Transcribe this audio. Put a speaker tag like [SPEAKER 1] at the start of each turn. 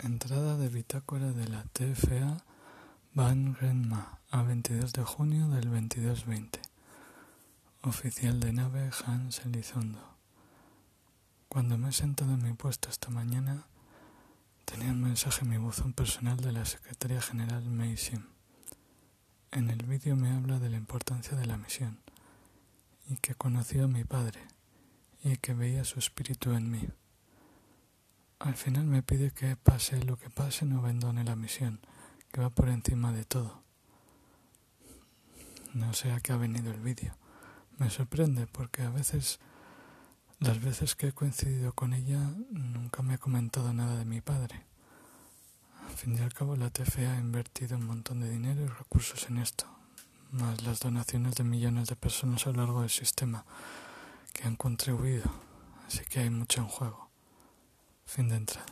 [SPEAKER 1] Entrada de bitácora de la TFA Van Renma a 22 de junio del 2220. Oficial de nave Hans Elizondo. Cuando me he sentado en mi puesto esta mañana, tenía un mensaje en mi buzón personal de la Secretaria General Mei Sim. En el vídeo me habla de la importancia de la misión y que conoció a mi padre y que veía su espíritu en mí. Al final me pide que pase lo que pase no abandone la misión, que va por encima de todo. No sé a qué ha venido el vídeo. Me sorprende porque a veces, las veces que he coincidido con ella, nunca me ha comentado nada de mi padre. Al fin y al cabo, la TFA ha invertido un montón de dinero y recursos en esto, más las donaciones de millones de personas a lo largo del sistema que han contribuido, así que hay mucho en juego. Fin de entrada.